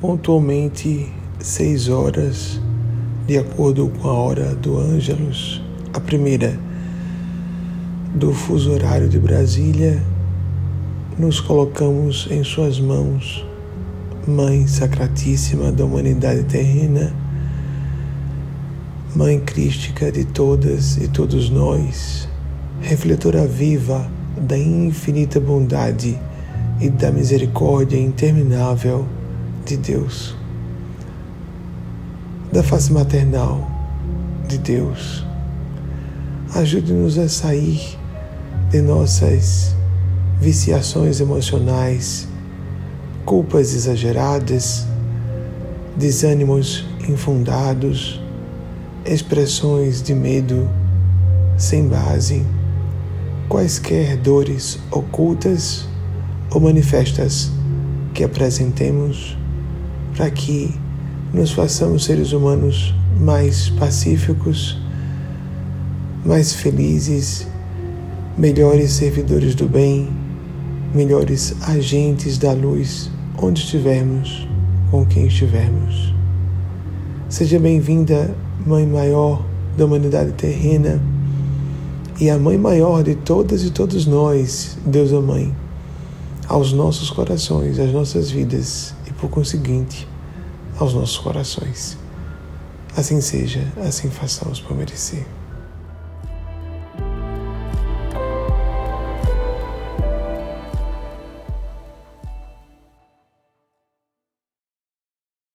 pontualmente seis horas, de acordo com a hora do Ângelus, a primeira do fuso horário de Brasília, nos colocamos em Suas mãos, Mãe Sacratíssima da humanidade terrena, Mãe Crística de todas e todos nós, refletora viva da infinita bondade e da misericórdia interminável de Deus, da face maternal de Deus. Ajude-nos a sair de nossas viciações emocionais, culpas exageradas, desânimos infundados, expressões de medo sem base, quaisquer dores ocultas ou manifestas que apresentemos para que nos façamos seres humanos mais pacíficos, mais felizes, melhores servidores do bem, melhores agentes da luz onde estivermos, com quem estivermos. Seja bem-vinda, Mãe Maior da humanidade terrena e a Mãe Maior de todas e todos nós, Deus a Mãe aos nossos corações, às nossas vidas e, por conseguinte, aos nossos corações. Assim seja, assim façamos por merecer.